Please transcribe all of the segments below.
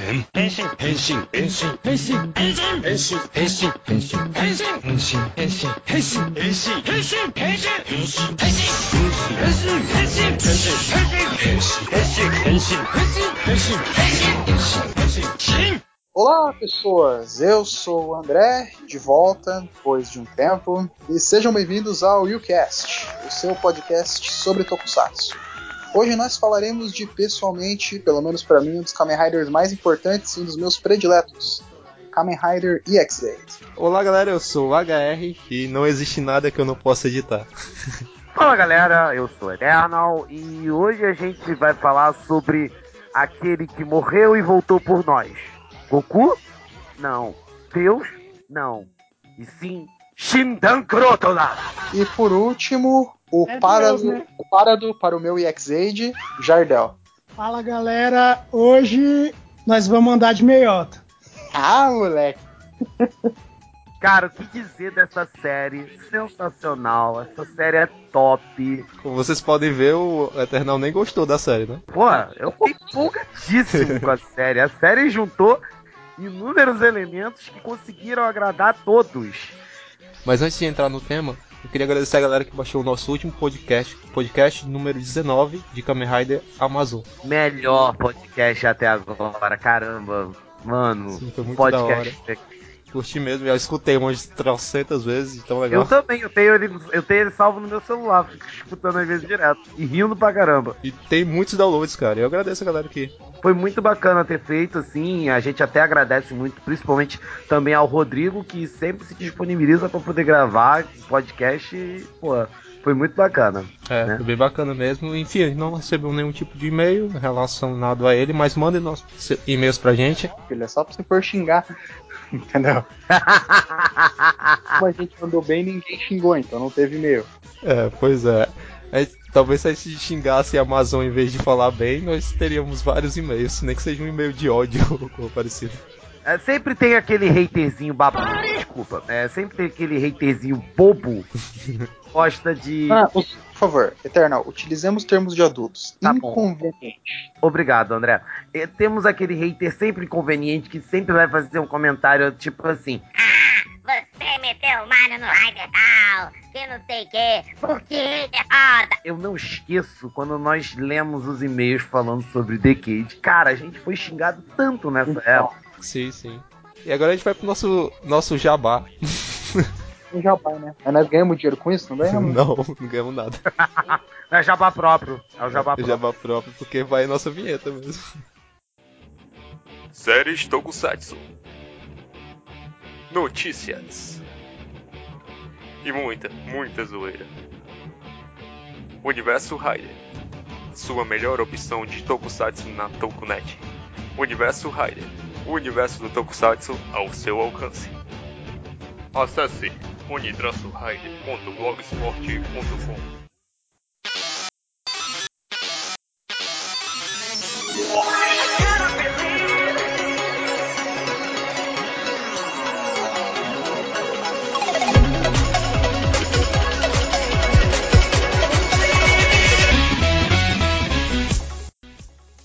変変身変身変身変身変身変身変身変身変身変身変身変身変身変身変身変身変身変身変身変身変身変身変身変身 Olá, pessoas! Eu sou o André, de volta depois de um tempo, e sejam bem-vindos ao YouCast, o seu podcast sobre Tokusatsu. Hoje nós falaremos de, pessoalmente, pelo menos para mim, um dos Kamen Riders mais importantes e um dos meus prediletos, Kamen Rider EX-8. Olá galera, eu sou o HR e não existe nada que eu não possa editar. Fala galera, eu sou o Eternal e hoje a gente vai falar sobre aquele que morreu e voltou por nós. Goku? Não. Deus? Não. E sim, Shindan Krotola! E por último, o, É Parado, Deus, né? o Parado para o meu EX-8, Jardel. Fala galera, hoje nós vamos andar de meiota. Ah, moleque! Cara, o que dizer dessa série? Sensacional. Essa série é top. Como vocês podem ver, o Eternal nem gostou da série, né? Pô, eu fiquei empolgadíssimo com a série. A série juntou inúmeros elementos que conseguiram agradar todos. Mas antes de entrar no tema, eu queria agradecer a galera que baixou o nosso último podcast, podcast número 19 de Kamen Rider Amazon. Melhor podcast até agora, caramba. Mano, Sim, foi muito podcast. Curti mesmo, já escutei umas trocentas vezes, então legal. Eu também, eu tenho, ele, eu tenho ele salvo no meu celular, fico escutando às vezes direto. E rindo pra caramba. E tem muitos downloads, cara. Eu agradeço a galera que. Foi muito bacana ter feito, assim. A gente até agradece muito, principalmente também ao Rodrigo, que sempre se disponibiliza pra poder gravar podcast. E, pô, foi muito bacana. É, Né? foi bem bacana mesmo. Enfim, a gente não recebeu nenhum tipo de e-mail relacionado a ele, mas mandem nossos e-mails pra gente. Filho, é só pra você for xingar. Entendeu? Como a gente andou bem, ninguém xingou, então não teve e-mail. É, pois é. Talvez se a gente xingasse a Amazon em vez de falar bem, nós teríamos vários e-mails, nem que seja um e-mail de ódio ou parecido. É, sempre tem aquele haterzinho babaca. Desculpa. É, sempre tem aquele haterzinho bobo. que Gosta de. Ah, por favor, Eternal, utilizemos termos de adultos. Tá bom. Inconveniente. Obrigado, André. É, temos aquele hater sempre inconveniente que sempre vai fazer um comentário tipo assim. Você meteu o Mario no Rider tal, que não sei o que, por que derrota? Eu não esqueço quando nós lemos os e-mails falando sobre Decade. Cara, a gente foi xingado tanto nessa época. Sim, sim. E agora a gente vai pro nosso, nosso jabá. Um jabá, né? Mas nós ganhamos dinheiro com isso, não ganhamos? Não, não ganhamos nada. É jabá próprio. É o jabá É próprio. jabá próprio, porque vai nossa vinheta mesmo. Séries Tokusatsu. Notícias. E muita, muita zoeira. Universo Rider. Sua melhor opção de Tokusatsu na Tokunet. Universo Rider. O universo do Tokusatsu ao seu alcance. Acesse unitransorider.blogsport.com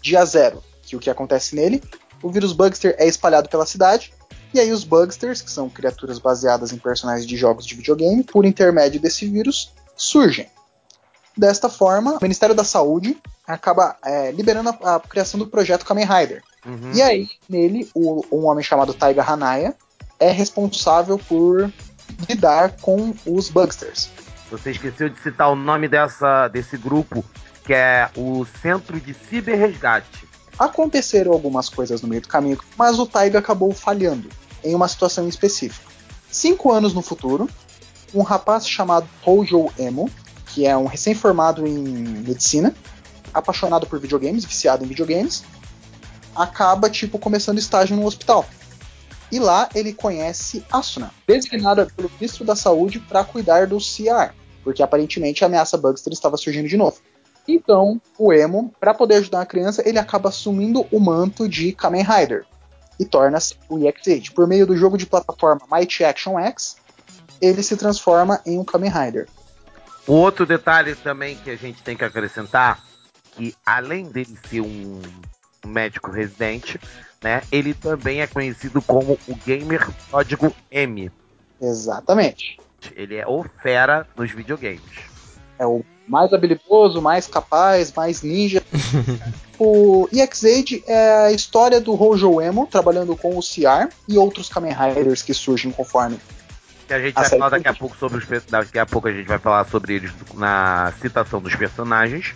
Dia zero, que o que acontece nele? O vírus Bugster é espalhado pela cidade, e aí os Bugsters, que são criaturas baseadas em personagens de jogos de videogame, por intermédio desse vírus, surgem. Desta forma, o Ministério da Saúde acaba é, liberando a, a criação do projeto Kamen Rider. Uhum. E aí, nele, o- um homem chamado Taiga Hanaya é responsável por lidar com os Bugsters. Você esqueceu de citar o nome dessa, desse grupo, que é o Centro de Ciberresgate. Aconteceram algumas coisas no meio do caminho, mas o Taiga acabou falhando em uma situação específica. Cinco anos no futuro, um rapaz chamado Hojo Emo, que é um recém-formado em medicina, apaixonado por videogames, viciado em videogames, acaba tipo começando estágio no hospital. E lá ele conhece Asuna, designada pelo ministro da Saúde para cuidar do CR, porque aparentemente a ameaça Bugster estava surgindo de novo. Então, o Emo, para poder ajudar a criança, ele acaba assumindo o manto de Kamen Rider e torna-se o EX-8. Por meio do jogo de plataforma Mighty Action X, ele se transforma em um Kamen Rider. O outro detalhe também que a gente tem que acrescentar, que além dele ser um médico residente, né? Ele também é conhecido como o gamer código M. Exatamente. Ele é o fera nos videogames. É o mais habilidoso, mais capaz, mais ninja. o EX-Aid é a história do Hojo Emo trabalhando com o CR e outros Kamen Riders que surgem conforme. Que a gente A vai falar daqui a pouco sobre os per- daqui a pouco a gente vai falar sobre eles na citação dos personagens.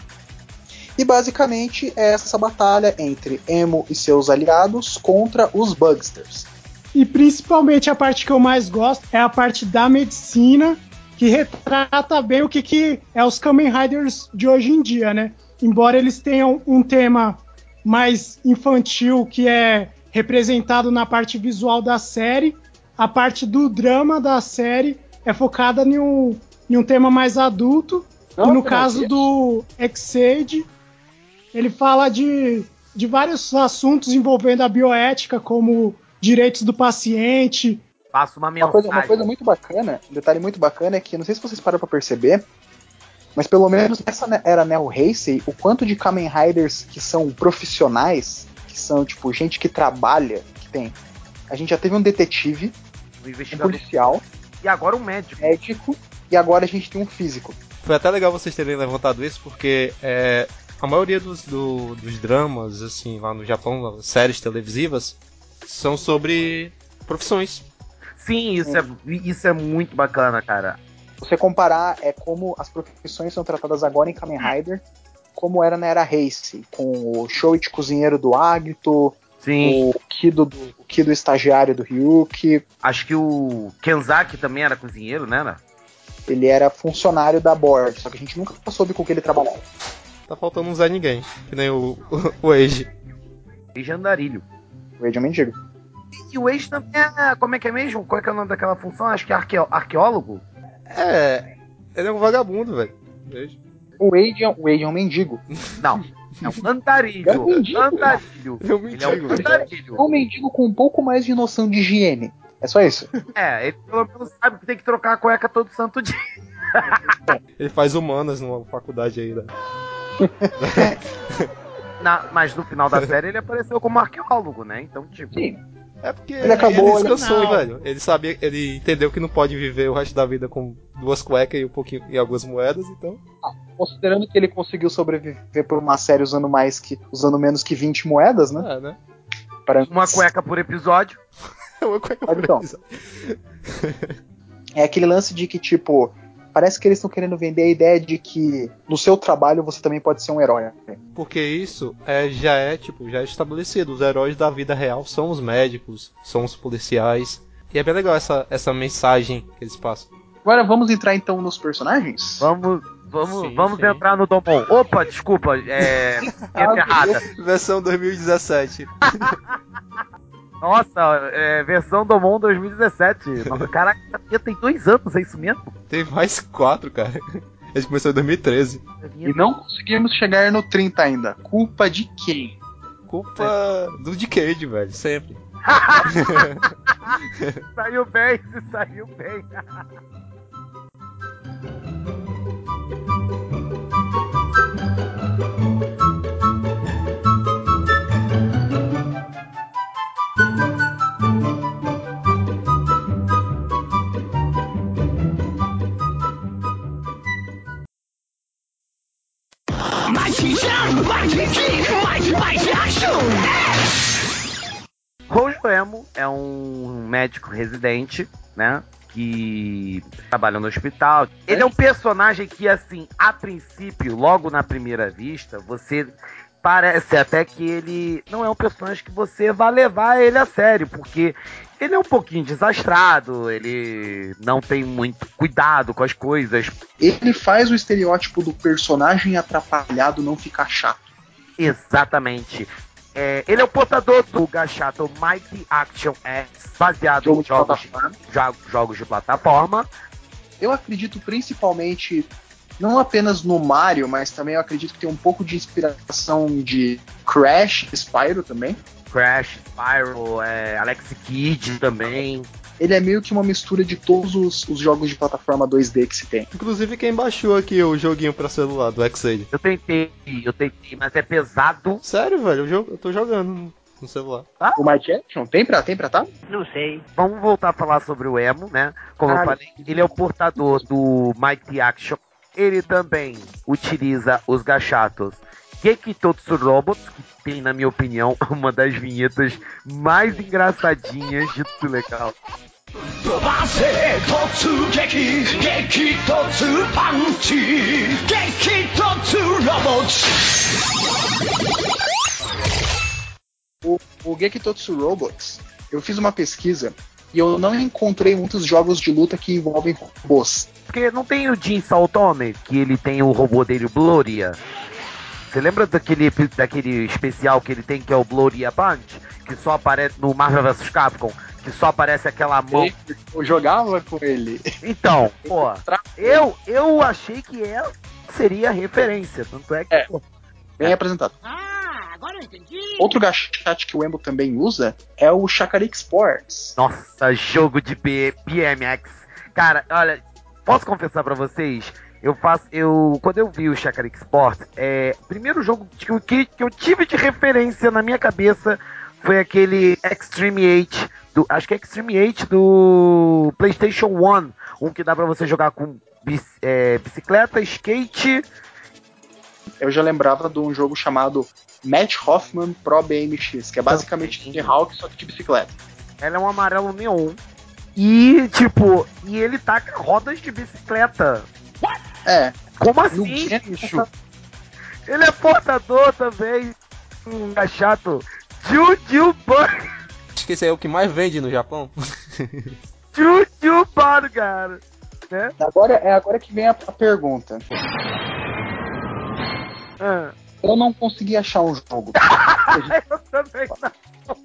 E basicamente é essa batalha entre Emo e seus aliados contra os Bugsters. E principalmente a parte que eu mais gosto é a parte da medicina, que retrata bem o que, que é os Kamen Riders de hoje em dia, né? Embora eles tenham um tema mais infantil, que é representado na parte visual da série, a parte do drama da série é focada em um, em um tema mais adulto. Não, e no caso que- do Exade, ele fala de, de vários assuntos envolvendo a bioética, como direitos do paciente. Passa uma Uma mensagem. coisa, uma coisa muito bacana, um detalhe muito bacana é que, não sei se vocês pararam pra perceber, mas pelo menos nessa ne- era Neo Heisei, o quanto de Kamen Riders que são profissionais, que são, tipo, gente que trabalha, que tem. A gente já teve um detetive, um um investigador policial, e agora um médico. médico, e agora a gente tem um físico. Foi até legal vocês terem levantado isso, porque é, a maioria dos, do- dos dramas, assim, lá no Japão, séries televisivas, são sobre profissões. Sim, isso é, isso é muito bacana, cara. Você comparar é como as profissões são tratadas agora em Kamen Rider, como era na era Heisei, com o Shoichi cozinheiro do Agito, Sim, o Kido, do, o Kido estagiário do Ryuki, acho que o Kenzaki também era cozinheiro, né? né? ele era funcionário da board, só que a gente nunca soube com que ele trabalhava. Tá faltando um Zé Ninguém, que nem o, o, o Eiji. Eiji Andarilho. O Age é um mendigo. E o Eiji também é. Como é que é mesmo? Qual é, que é o nome daquela função? Acho que é arqueo- arqueólogo? É, ele é um vagabundo, velho. O Age é, o Age é um mendigo. Não. É um andarilho. É um mendigo. Andarilho. Ele é um Ele é um mendigo, velho. andarilho. É um mendigo com um pouco mais de noção de higiene. É só isso. É, ele pelo menos sabe que tem que trocar a cueca todo santo dia. Ele faz humanas numa faculdade aí, né? Na- mas no final da série ele apareceu como arqueólogo, né? Então, tipo. Sim. É porque Ele acabou- ele descansou, Não. velho. Ele sabia, ele entendeu que não pode viver o resto da vida com duas cuecas e um pouquinho e algumas moedas, então. Considerando que ele conseguiu sobreviver por uma série usando mais que usando menos que 20 moedas, né? É, né? Para- Uma cueca por episódio. Uma cueca Mas então. presa. É aquele lance de que, tipo, parece que eles estão querendo vender a ideia de que no seu trabalho você também pode ser um herói. Porque isso é, já é, tipo, já é estabelecido. Os heróis da vida real são os médicos, são os policiais. E é bem legal essa, essa mensagem que eles passam. Agora vamos entrar então nos personagens? Vamos. Vamos, Sim, vamos sim. entrar no Domon. Opa, desculpa, é. Errada. Versão 2017. Nossa, é, versão Domon 2017. Nossa, Caraca, já tem dois anos, é isso mesmo? Tem mais quatro, cara. Ele começou em 2013. E não conseguimos chegar no 30 ainda. Culpa de quem? Culpa do Decade, velho, sempre. Saiu bem, saiu bem. Emo é um médico residente, né? Que trabalha no hospital. Ele é um personagem que, assim, a princípio, logo na primeira vista, você parece até que ele não é um personagem que você vai levar ele a sério, porque ele é um pouquinho desastrado, ele não tem muito cuidado com as coisas. Ele faz o estereótipo do personagem atrapalhado não ficar chato. Exatamente. É, ele é o portador do Gachato Mighty Action X, baseado Jogo em de jogos, plataforma. jo- jogos de plataforma. Eu acredito principalmente, não apenas no Mario, mas também eu acredito que tem um pouco de inspiração de Crash, Spyro também. Crash, Spyro, é, Alex Kidd também. Ele é meio que uma mistura de todos os, os jogos de plataforma 2D que se tem. Inclusive quem baixou aqui o joguinho pra celular do X-Aid. Eu tentei, eu tentei, mas é pesado. Sério, velho, eu, jogo, eu tô jogando. no celular. O Mighty Action tem pra, tem pra tá? Não sei. Vamos voltar a falar sobre o Emo, né? Como eu Caralho. falei, ele é o portador do Mighty Action. Ele também utiliza os gachatos Gekitotsu Robots, que tem, na minha opinião, uma das vinhetas mais engraçadinhas de tudo legal. 飛ばせ突撃激突パンチ激突ロボット O, o Gekitotsu Robots, eu fiz uma pesquisa e eu não encontrei muitos jogos de luta que envolvem robôs. Porque não tem o Jin Saltome, que ele tem o robô dele, o Gloria. Você lembra daquele, daquele especial que ele tem, que é o Gloria Punch? Que só aparece no Marvel vs Capcom, que só aparece aquela mão. Eu jogava com ele. Então, pô, eu, eu achei que ela seria a referência. Tanto é que, É. pô, Bem apresentado. Ah, agora eu entendi. Outro gachat que o Embo também usa é o Shakarik Sports. Nossa, jogo de B- BMX. Cara, olha, posso confessar pra vocês? Eu faço. Eu. Quando eu vi o Shakarik Sport, é. O primeiro jogo que, eu- que, que eu tive de referência na minha cabeça foi aquele Extreme 8. Do, acho que é Extreme 8 do PlayStation 1. Um que dá pra você jogar com é, bicicleta, skate. Eu já lembrava de um jogo chamado Matt Hoffman Pro BMX, que é basicamente Tony Hawk, só que de bicicleta. Ela é um amarelo neon. E, tipo, e ele taca rodas de bicicleta. É, Como assim, bicho? Ele é portador também. Um gachato. Juju Burger. Acho que esse é o que mais vende no Japão. Juju Burger. Né? agora é agora que vem a, a pergunta. Ah, Eu não consegui achar um jogo. eu também não.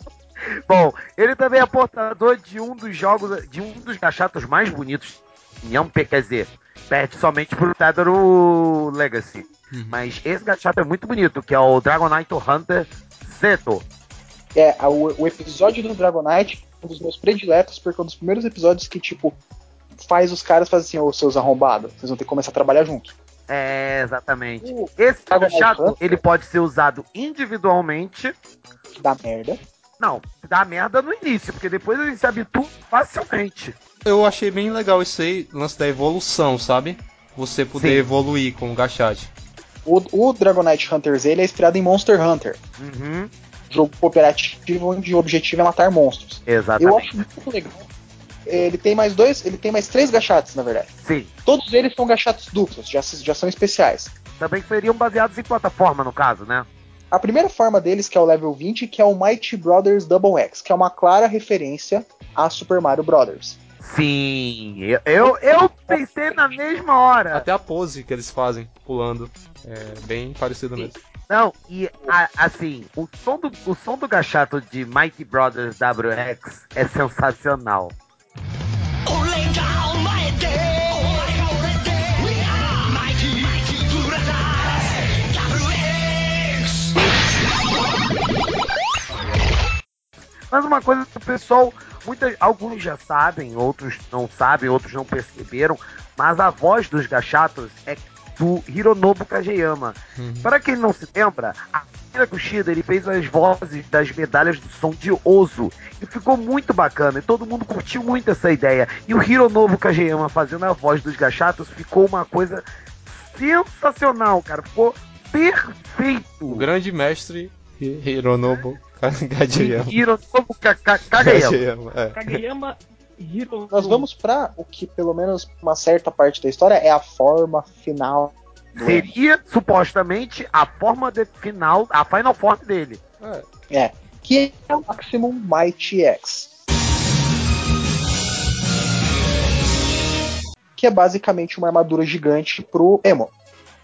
Bom, ele também é portador de um dos jogos, de um dos gachatos mais bonitos. Não, quer dizer, perde somente pro Tadaro Legacy. Mas esse gachato é muito bonito, que é o Dragonite Hunter Zeto. É, a- o, o episódio do Dragonite um dos meus prediletos, porque é um dos primeiros episódios que, tipo, faz os caras fazer assim, ô seus arrombados, vocês vão ter que começar a trabalhar junto. É, exatamente. O Esse Hunter? ele pode ser usado individualmente. que dá merda. Não, dá merda no início, porque depois ele se habitua facilmente. Eu achei bem legal isso aí, lance da evolução, sabe? Você poder Sim. evoluir com o Gachat. O, o Dragonite Hunters ele é inspirado em Monster Hunter, Uhum, jogo cooperativo onde o objetivo é matar monstros. Eu exatamente. acho muito legal. Ele tem mais dois, ele tem mais três gachates, na verdade. Sim. Todos eles são gachates duplos, já, já são especiais. Também seriam baseados em plataforma, no caso, né? A primeira forma deles, que é o level 20, que é o Mighty Brothers Double X, que é uma clara referência a Super Mario Brothers. Sim, eu, eu, eu pensei na mesma hora. Até a pose que eles fazem, pulando, é bem parecido mesmo. Não, e a, assim, o som, do, o som do gachato de Mighty Brothers WX é sensacional. Mas uma coisa que o pessoal, muitas, alguns já sabem, outros não sabem, outros não perceberam, mas a voz dos gachatos é do Hironobu Kageyama. Para quem não se lembra, a Akira Kushida ele fez as vozes das medalhas do som de Ozo e ficou muito bacana e todo mundo curtiu muito essa ideia. E o Hironobu Kageyama fazendo a voz dos gachatos ficou uma coisa sensacional, cara. Ficou perfeito. O grande mestre Hi- Hironobu Kageyama. Hironobu Ka- Ka- Kageyama. Kageyama, é. Kageyama Nós vamos pra o que, pelo menos uma certa parte da história, é a forma final. Seria supostamente a forma de final, a final form dele. É, que é o Maximum Mighty X. Que é basicamente uma armadura gigante pro Emo.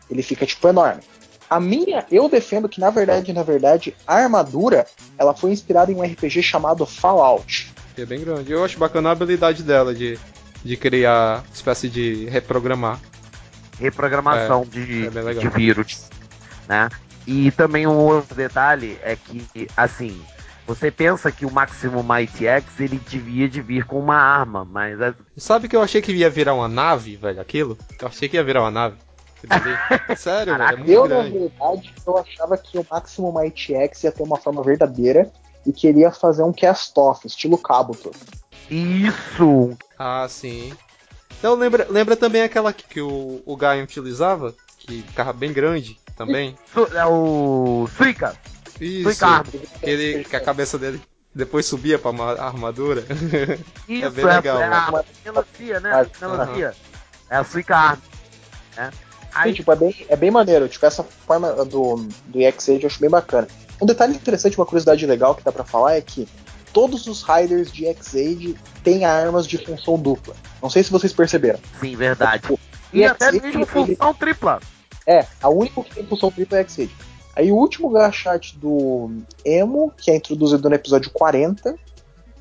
Ele fica tipo enorme. A minha, eu defendo que na verdade, na verdade, a armadura, ela foi inspirada em um RPG chamado Fallout. Que é bem grande. Eu acho bacana a habilidade dela de, de criar espécie de reprogramar. Reprogramação É, de, é de vírus, né? E também um outro detalhe é que, assim, você pensa que o Maximum Mighty X ele devia de vir com uma arma, mas é- Sabe que eu achei que ia virar uma nave, velho, aquilo? Eu achei que ia virar uma nave. Sério, velho, é muito Eu, na grande. verdade, eu achava que o Maximum Mighty X ia ter uma forma verdadeira e queria fazer um cast-off, estilo Kabuto. Isso! Ah, sim. Então lembra, lembra também aquela que, que o, o Gaio utilizava, que ficava bem grande também. Su- é o Suica. Isso. Suica Arma. Que, ele, que a cabeça dele depois subia pra ma- armadura. Isso, bem legal, é, né? a melancia, né? Mas- Melancia. É a Suica Arma. Né? Sim, Aí, tipo, é bem, é bem maneiro. Tipo, essa forma do, do EX-Age eu acho bem bacana. Um detalhe interessante, uma curiosidade legal que dá pra falar é que todos os Riders de X-Age têm armas de função dupla. Não sei se vocês perceberam. sim, verdade. Tipo, E X- até mesmo ele- função tripla. É, a única que tem função tripla é X-Age. Aí o último gachate do Emo, que é introduzido no episódio 40,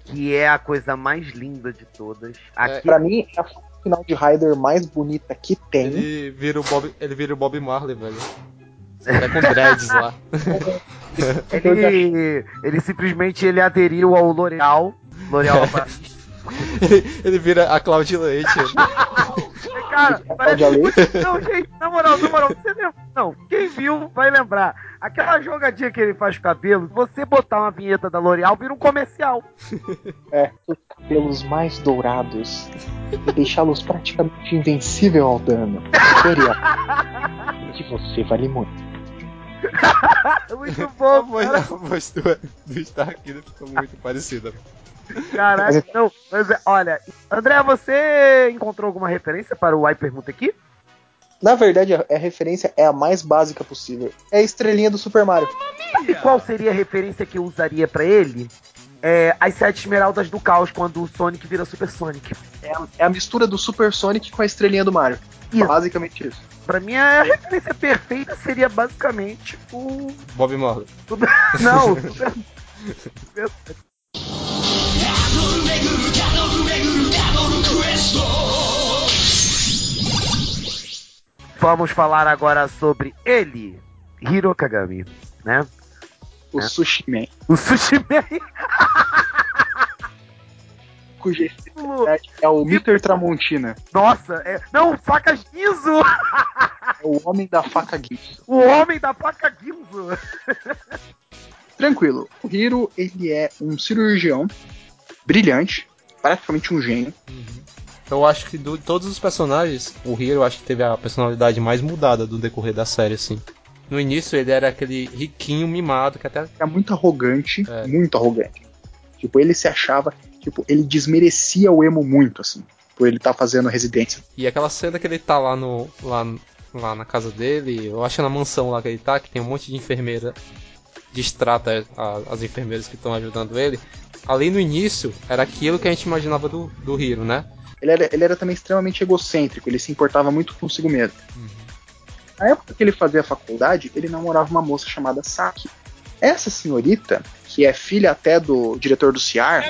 Que é a coisa mais linda de todas. Aqui, pra mim é a final de Rider mais bonita que tem. Ele vira o Bob, ele vira o Bob Marley, velho. Até com dreads lá. ele, ele simplesmente ele aderiu ao L'Oreal. L'Oreal ele, ele vira a Cloud Leite. Cara, parece... Não, gente, na moral, na moral, você lembra? Não, quem viu vai lembrar. Aquela jogadinha que ele faz com o cabelo, você botar uma vinheta da L'Oreal, vira um comercial. É, os cabelos mais dourados e deixá-los praticamente invencível ao dano. L'Oreal, que você vale muito. Muito A bom, voz, cara. a voz do, do Starkiller ficou muito parecida. Caraca, não, mas é, olha, André, você encontrou alguma referência para o Hypermuta aqui? Na verdade, a, a referência é a mais básica possível. É a estrelinha do Super Mario. E qual seria a referência que eu usaria pra ele? É, as sete esmeraldas do caos, quando o Sonic vira Super Sonic. É a, é a mistura do Super Sonic com a estrelinha do Mario. Isso. Basicamente isso. Pra mim, a referência perfeita seria basicamente o. Bob Marley. Não, o Super. Vamos falar agora sobre ele, Hiro Kagami, né? O É. Sushi Man. O Sushi Man. Cuja é o Mr. Tramontina. Nossa, é... não, faca Ginzo! É o homem da faca Gibson. O homem da faca Ginzo! Tranquilo. O Hiro, ele é um cirurgião brilhante, praticamente um gênio. Eu acho que de todos os personagens, o Hiro eu acho que teve a personalidade mais mudada do decorrer da série, assim. No início ele era aquele riquinho mimado que até. Era muito arrogante, É. muito arrogante. Tipo, ele se achava, tipo, ele desmerecia o emo muito, assim, por ele estar fazendo residência. E aquela cena que ele tá lá no. lá, lá na casa dele, eu acho que é na mansão lá que ele tá, que tem um monte de enfermeira. Distrata as enfermeiras que estão ajudando ele. Ali no início, era aquilo que a gente imaginava do, do Hiro, né? Ele era, ele era também extremamente egocêntrico, ele se importava muito consigo mesmo. Na época que ele fazia a faculdade, ele namorava uma moça chamada Saki. Essa senhorita, que é filha até do diretor do CIAR,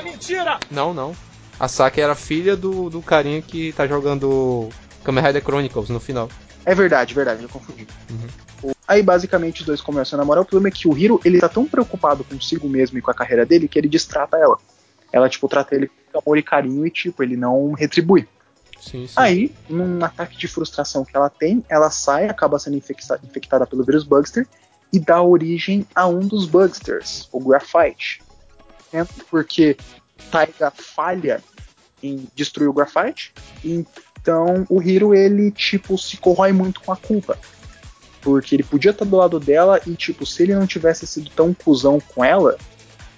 Não, não. A Saki era filha do, do carinha que tá jogando Kamen Rider Chronicles no final. É verdade, verdade, eu confundi. Uhum. Aí basicamente os dois começam a namorar. O problema é que o Hiro, ele tá tão preocupado consigo mesmo e com a carreira dele que ele distrata ela. Ela, tipo, trata ele com amor e carinho e, tipo, ele não retribui. Sim, sim. Aí, num ataque de frustração que ela tem, ela sai, acaba sendo infecta- infectada pelo vírus Bugster e dá origem a um dos Bugsters, o Graphite. Né? Porque Taiga falha em destruir o Graphite, então o Hiro ele tipo se corrói muito com a culpa. Porque ele podia estar do lado dela e tipo, se ele não tivesse sido tão cuzão com ela,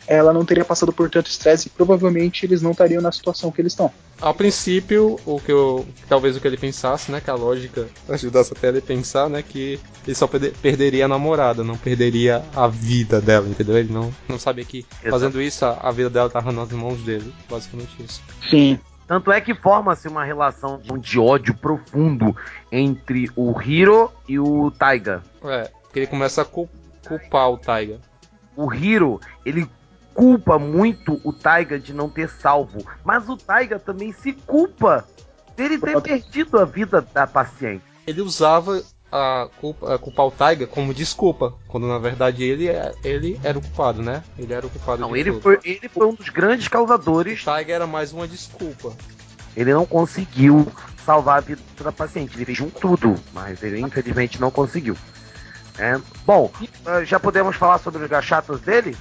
ela não teria passado por tanto estresse e provavelmente eles não estariam na situação que eles estão. Ao princípio, o que eu. Talvez o que ele pensasse, né? Que a lógica ajudasse até ele a pensar, né? Que ele só perde- perderia a namorada, não perderia a vida dela, entendeu? Ele não, não sabia que fazendo isso a, a vida dela tava nas mãos dele. Basicamente isso. Sim. Tanto é que forma-se uma relação de ódio profundo entre o Hiro e o Taiga. É, porque ele começa a cul- culpar o Taiga. O Hiro, ele culpa muito o Taiga de não ter salvo, mas o Taiga também se culpa dele ter perdido a vida da paciente. Ele usava a, culpa, a culpar o Taiga como desculpa, quando na verdade ele, é- ele era o culpado, né? Ele era o culpado Não, de ele tudo. foi, ele foi um dos grandes O causadores. Taiga era mais uma desculpa. Ele não conseguiu salvar a vida da paciente. Ele fez um tudo, mas ele infelizmente não conseguiu. É. Bom, eh, já podemos falar sobre os gachatos dele?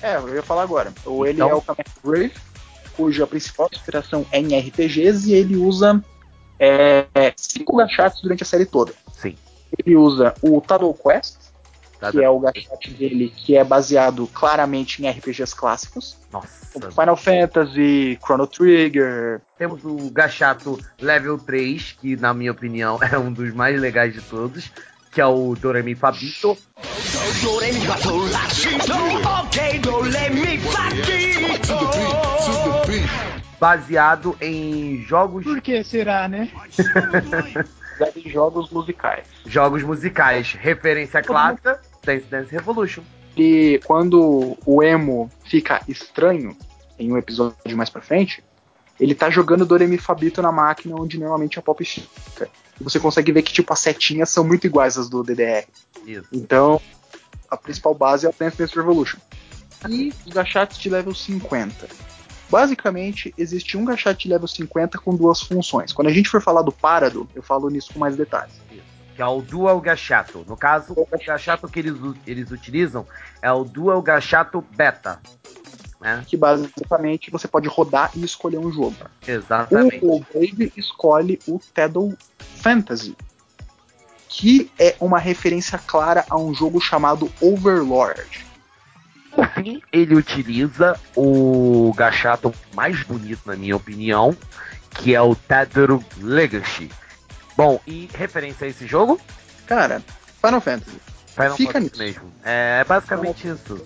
É, eu ia falar agora. O ele Então? é o Kamen Brave, cuja principal inspiração é em RPGs e ele usa é, cinco gachats durante a série toda. Ele usa o Tattle Quest, que é o gachat dele que é baseado claramente em RPGs clássicos, Nossa. como Final Fantasy, Chrono Trigger. Temos o Gachato Level 3, que na minha opinião é um dos mais legais de todos, que é o Doremi Fabito. Baseado em jogos, Por que será, né? baseado em jogos musicais. jogos musicais. Referência clássica, Dance Dance Revolution. E quando o emo fica estranho em um episódio mais pra frente, ele tá jogando Doremi Fabito na máquina onde normalmente a pop fica. E você consegue ver que tipo as setinhas são muito iguais às do DDR. Isso. Então, a principal base é o Dance Dance Revolution. E os gachats de level 50. Basicamente, existe um gachat de level 50 com duas funções. Quando a gente for falar do Parado, eu falo nisso com mais detalhes. Que é o Dual Gachato. No caso, o Gachato que eles, eles utilizam é o Dual Gachato Beta. Né? Que basicamente você pode rodar e escolher um jogo. Exatamente. O Brave escolhe o Teddle Fantasy, que é uma referência clara a um jogo chamado Overlord. Por fim, ele utiliza o gachato mais bonito, na minha opinião, que é o Tether Legacy. Bom, e referência a esse jogo? Cara, Final Fantasy. Final Fica Fantasy nisso. mesmo. É basicamente isso.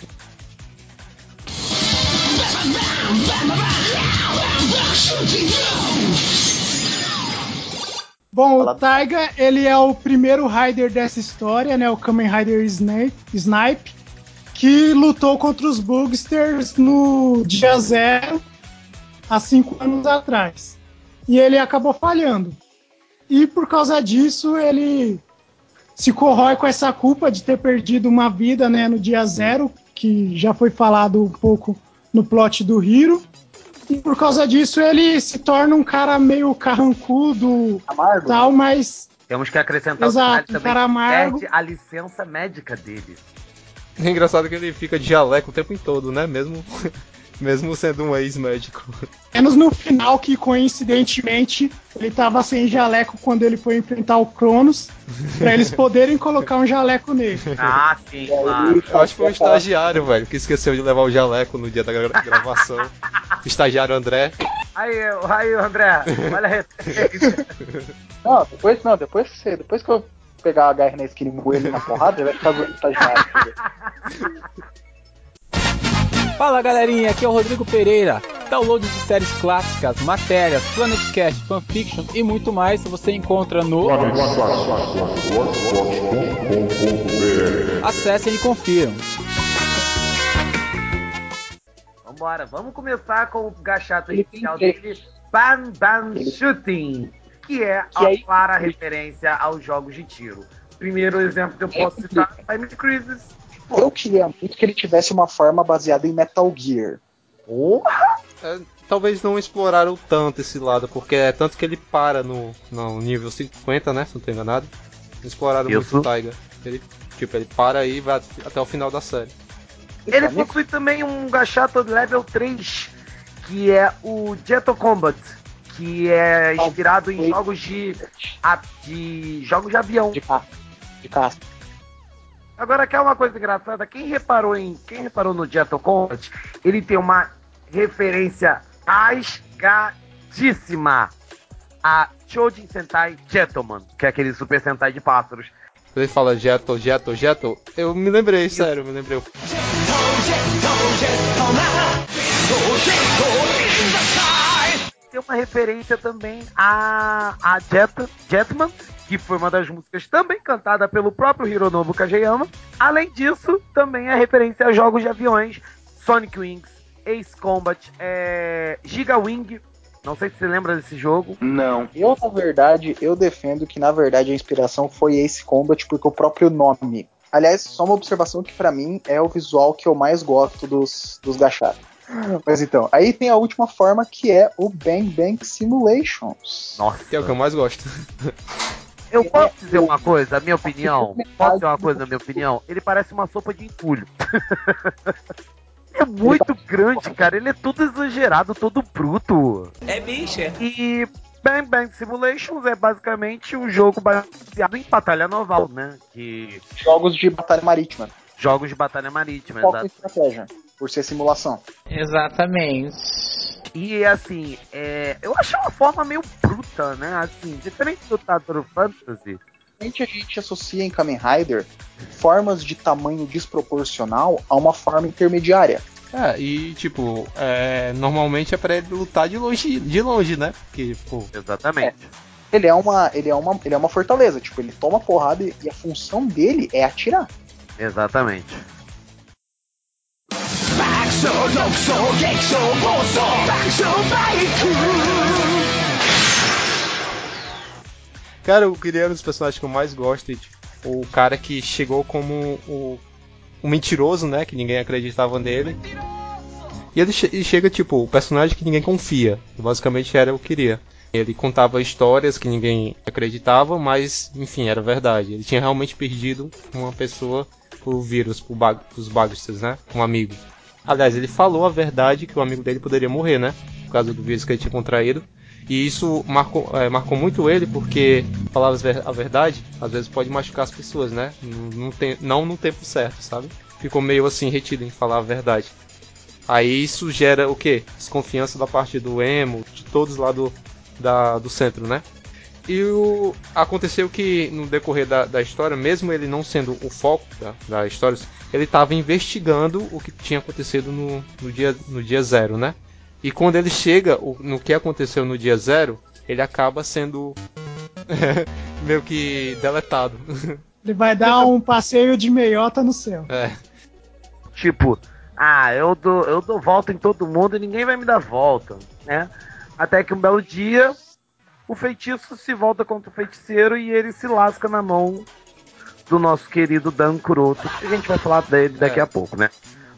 Bom, Fala- o Taiga, ele é o primeiro Rider dessa história, né? O Kamen Rider Snipe, Snipe que lutou contra os Bugsters no dia zero, há cinco anos atrás. E ele acabou falhando. E por causa disso, ele se corrói com essa culpa de ter perdido uma vida né, no dia zero, que já foi falado um pouco no plot do Hiro. E por causa disso, ele se torna um cara meio carrancudo, Amargo. tal, mas Temos que acrescentar Exato, o também cara que amargo. perde a licença médica dele. É engraçado que ele fica de jaleco o tempo todo, né? Mesmo, mesmo sendo um ex-médico. menos no final, que coincidentemente ele tava sem jaleco quando ele foi enfrentar o Cronos, pra eles poderem colocar um jaleco nele. Ah, sim, claro. Eu acho que foi um estagiário, velho, que esqueceu de levar o jaleco no dia da gra- gravação. O estagiário André. Aí, aí, André, olha a referência. Não, depois não, depois que você, depois que eu pegar a HR na skin e moer ele na porrada, ele vai ficar zoando estagiário. Fala galerinha, aqui é o Rodrigo Pereira. Downloads de séries clássicas, matérias, Planetcast, fanfiction e muito mais você encontra no. Acessem e confiram. Vambora, vamos começar com o gachato inicial dele, Ban Ban Shooting, que é Que a aí- clara referência aos jogos de tiro. Primeiro exemplo que eu posso citar, Time Crisis. Eu queria muito que ele tivesse uma forma baseada em Metal Gear. Porra! É, talvez não exploraram tanto esse lado, porque é tanto que ele para no, no nível 50, né? Se não tô enganado. Não exploraram Isso. muito o Taiga. Ele, tipo, ele para aí e vai até o final da série. Ele possui também um gachato level 3, que é o Jeto Combat, que é inspirado em jogos de, de jogos de avião. De caça. De caça. Agora quer uma coisa engraçada, quem reparou em quem reparou no Jeto Combat, ele tem uma referência rasgadíssima a Chojin Sentai Gentleman, que é aquele Super Sentai de pássaros. Quando ele fala Jeto, Jeto, Jeto, eu me lembrei, sério, eu me lembrei. Tem uma referência também a, a Jet, Jetman, que foi uma das músicas também cantada pelo próprio Hironobu Kageyama. Além disso, também é referência a jogos de aviões, Sonic Wings, Ace Combat, é, Giga Wing. Não sei se você lembra desse jogo. Não. Eu, na verdade, eu defendo que, na verdade, a inspiração foi Ace Combat, porque o próprio nome. Aliás, só uma observação que, pra mim, é o visual que eu mais gosto dos, dos gachados. Mas então, aí tem a última forma que é o Bang Bang Simulations. Nossa. Que é o que eu mais gosto. Eu posso dizer uma coisa, a minha opinião? Posso dizer uma coisa, na minha opinião? Ele parece uma sopa de entulho. é muito grande, cara. Ele é todo exagerado, todo bruto. É bicha. E Bang Bang Simulations é basicamente um jogo baseado em batalha naval, né? Que Jogos de batalha marítima. jogos de batalha marítima, Foco em exato. estratégia. Por ser simulação. Exatamente. E assim, é, eu achei uma forma meio bruta, né? Assim, diferente do Tataro Fantasy. Normalmente a gente associa em Kamen Rider formas de tamanho desproporcional a uma forma intermediária. É, e tipo, é, normalmente é pra ele lutar de longe, de longe, né? Porque, pô, Exatamente. Ele é uma, ele é uma, ele é uma fortaleza, tipo, ele toma porrada e, e a função dele é atirar. Exatamente. Cara, o Guilherme é um dos personagens que eu mais gosto. Tipo, o cara que chegou como o, o mentiroso, né? Que ninguém acreditava nele. E ele che- e chega, tipo, o personagem que ninguém confia. Basicamente era o que queria. Ele contava histórias que ninguém acreditava, mas, enfim, era verdade. Ele tinha realmente perdido uma pessoa por vírus, por bag pros Bagsters, né? Um amigo. Aliás, ele falou a verdade que o amigo dele poderia morrer, né? Por causa do vírus que ele tinha contraído. E isso marcou, é, marcou muito ele, porque falar a verdade às vezes pode machucar as pessoas, né? Não, não, tem, não no tempo certo, sabe? Ficou meio assim retido em falar a verdade. Aí isso gera o quê? Desconfiança da parte do emo, de todos lá do, da, do centro, né? E o, aconteceu que no decorrer da, da história, mesmo ele não sendo o foco da, da história, ele estava investigando o que tinha acontecido no, no, dia, no dia zero, né? E quando ele chega o- no que aconteceu no dia zero, ele acaba sendo meio que deletado. Ele vai dar um passeio de meiota no céu. É. Tipo, ah, eu dou, eu dou volta em todo mundo e ninguém vai me dar volta, né? Até que um belo dia, o feitiço se volta contra o feiticeiro e ele se lasca na mão do nosso querido Dan Kuroto. que A gente vai falar dele daqui É. a pouco, né?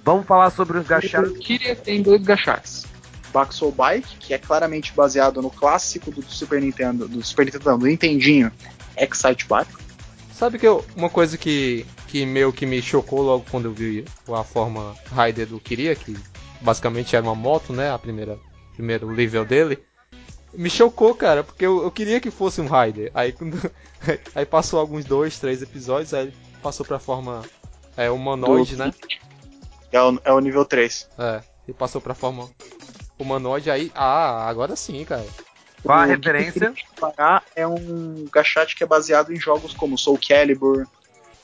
Vamos falar sobre os gachados. Kiria tem dois gachats. Baxel Bike, que é claramente baseado no clássico do Super Nintendo, do Super Nintendo, não, do Nintendinho, Excite Bike. Sabe que eu- uma coisa que, que meio que me chocou logo quando eu vi a forma Raider do Kiria, que basicamente era uma moto, né? A primeira primeiro nível dele. Me chocou, cara, porque eu, eu queria que fosse um Raider. Aí quando aí passou alguns dois, três episódios, aí passou pra forma é, humanoide, Do- né? É o, é o nível 3. É, e passou pra forma humanoide, aí, ah, agora sim, cara. Qual a O referência? eu é um gachat que é baseado em jogos como Soul Calibur,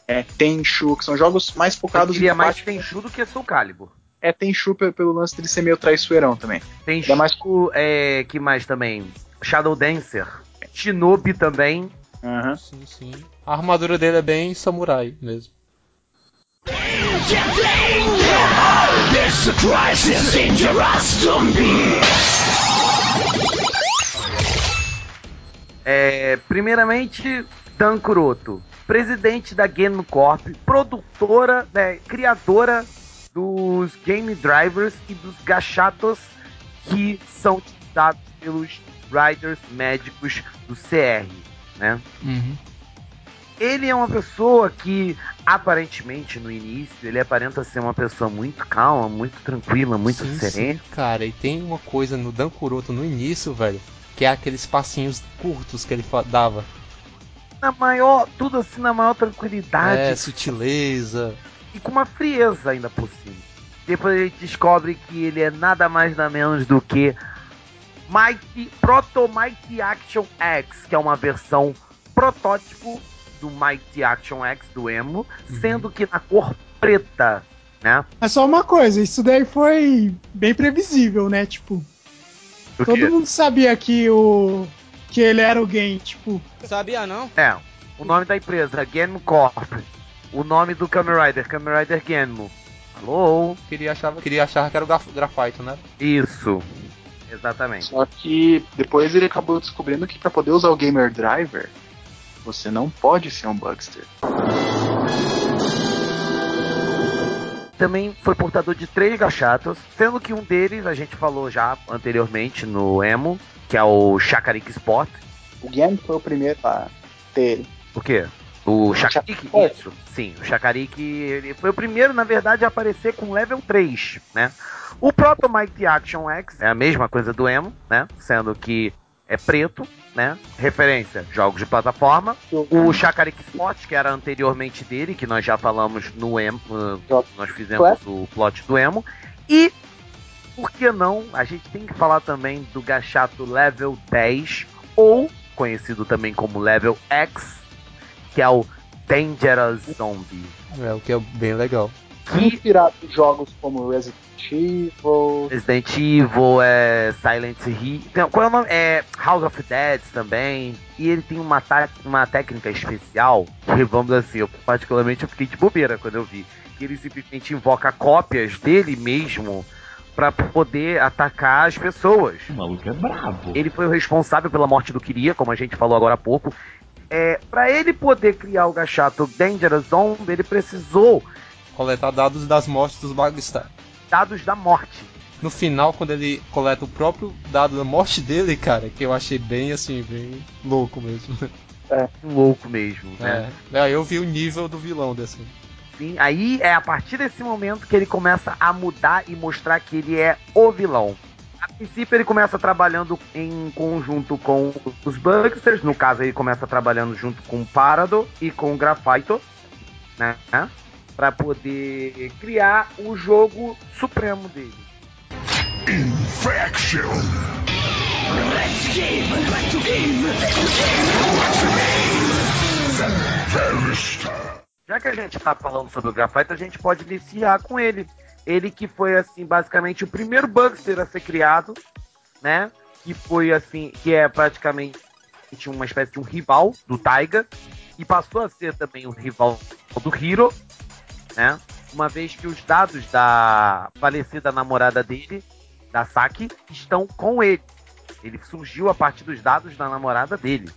é, Tenchu, que são jogos mais Eu focados queria em mais. Tenchu do que Soul Calibur. É Tenchu pe- pelo lance dele ser meio traiçoeirão também. Tenchu, É mais- é, que mais também? Shadow Dancer. Shinobi também. Aham. Sim, sim. A armadura dele é bem samurai mesmo. É, primeiramente, Dan Kuroto, presidente da Game Corp, produtora, né, criadora dos Game Drivers e dos gachatos que são utilizados pelos Riders médicos do CR, né? Ele é uma pessoa que, aparentemente, no início, ele aparenta ser uma pessoa muito calma, muito tranquila, muito Sim, serena. sim, cara, e tem uma coisa no Dan Kuroto no início, velho, que é aqueles passinhos curtos que ele dava. Na maior, tudo assim, na maior tranquilidade. É, sutileza. E com uma frieza ainda por cima. Depois a gente descobre que ele é nada mais nada menos do que Mighty, Proto Mighty Action X, que é uma versão protótipo do Mighty Action X do Emo, sendo que na cor preta, né? É só uma coisa, isso daí foi bem previsível, né? Tipo, Do todo quê? mundo sabia que o que ele era o Gen, tipo, Sabia não? É, o nome da empresa, Genmo Corp. O nome do Kamen Rider, Kamen Rider Genmo. Alô? Queria achar, queria achar que era o graf, grafite, né? Isso. Exatamente. Só que depois ele acabou descobrindo que para poder usar o Gamer Driver, você não pode ser um Bugster. também foi portador de três gachatos, sendo que um deles a gente falou já anteriormente no Emo, que é o Chacarix Sport. O Game foi o primeiro a ter ele. O quê? O Shakarik, Chakariki. isso. Sim, o Shakarik ele foi o primeiro, na verdade, a aparecer com level 3, né? O Proto Mighty Action X é a mesma coisa do Emo, né? Sendo que é preto, né? Referência, jogos de plataforma. O Shakarik Spot, que era anteriormente dele, que nós já falamos no Emo, uh, nós fizemos o plot do Emo. E, por que não, a gente tem que falar também do Gachato Level 10, ou conhecido também como Level X, que é o Dangerous Zombie. É, o que é bem legal. Inspirado em jogos como Resident Evil. Resident Evil, é, Silent Hill. Então, qual é o nome? É House of Dead também. E ele tem uma, uma técnica especial que, vamos dizer assim, eu particularmente eu fiquei de bobeira quando eu vi. Que ele simplesmente invoca cópias dele mesmo pra poder atacar as pessoas. O maluco é brabo. Ele foi o responsável pela morte do Kiria, como a gente falou agora há pouco. É, para ele poder criar o gachato Dangerous Zombie, ele precisou Coletar dados das mortes dos Bagstar. dados da morte. No final, quando ele coleta o próprio dado da morte dele, cara, que eu achei bem assim, bem louco mesmo. Louco mesmo, né? É, aí eu vi o nível do vilão desse. Sim, aí é a partir desse momento que ele começa a mudar e mostrar que ele é o vilão. A princípio ele começa trabalhando em conjunto com os Bugsters, no caso ele começa trabalhando junto com o Parado e com o Graphito, né? Pra poder criar o jogo supremo dele. Já que a gente tá falando sobre o Graphite, a gente pode iniciar com ele. Ele que foi, assim, basicamente o primeiro Bugster a ser criado, né? Que foi, assim, que é praticamente uma espécie de um rival do Taiga. E passou a ser também um rival do Hiro, né? Uma vez que os dados da falecida namorada dele, da Saki, estão com ele. Ele surgiu a partir dos dados da namorada dele,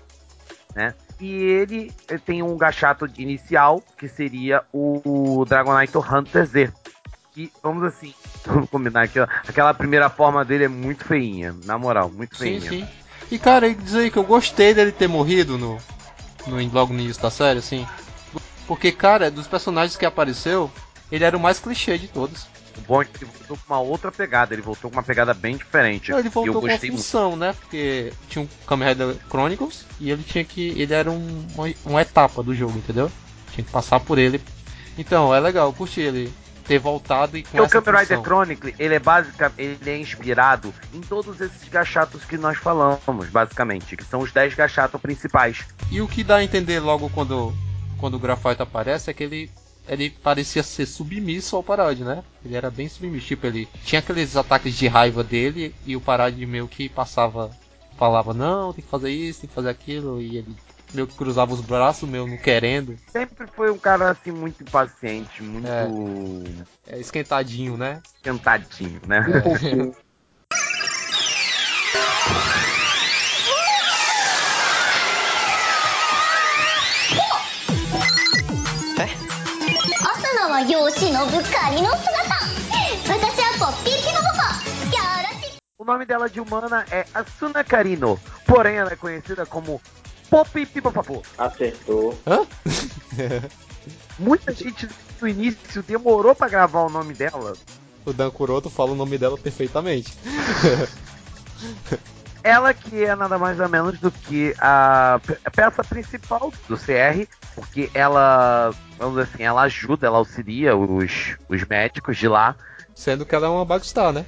né? E ele tem um gachato inicial, que seria o Dragonite Hunter Z. Que, vamos assim, vamos combinar aqui, ó. Aquela primeira forma dele é muito feinha, na moral, muito Sim, feinha. sim. E cara, eu dizer que eu gostei dele ter morrido no, no logo no início da série, assim. Porque, cara, dos personagens que apareceu, ele era o mais clichê de todos. O bom é que ele voltou com uma outra pegada, ele voltou com uma pegada bem diferente. Ele e eu voltou com a gostei muito. função, né? Porque tinha um Kamen Rider Chronicles e ele tinha que. Ele era um- uma, uma etapa do jogo, entendeu? Tinha que passar por ele. Então, é legal, eu curti ele ter voltado e com Porque o essa Kamen Rider função. Chronicle, ele é basicamente, ele é inspirado em todos esses gachatos que nós falamos, basicamente, que são os 10 gachatos principais. E o que dá a entender logo quando, quando o Graphite aparece é que ele, ele parecia ser submisso ao Parade, né? Ele era bem submisso, tipo, ele tinha aqueles ataques de raiva dele e o Parade meio que passava, falava, não, tem que fazer isso, tem que fazer aquilo, e ele meio que cruzava os braços, meu, não querendo. Sempre foi um cara assim muito impaciente, muito. É, é esquentadinho, né? Esquentadinho, né? É? O nome dela de humana é Asuna Karino, porém ela é conhecida como Pop Pipopapo. Acertou. Hã? Muita gente no início demorou pra gravar o nome dela. o Dan Kuroto fala o nome dela perfeitamente. Ela que é nada mais ou menos do que a pe- a peça principal do CR, porque ela, vamos dizer assim, ela ajuda, ela auxilia os, os médicos de lá. Sendo que ela é uma Bagstar, né?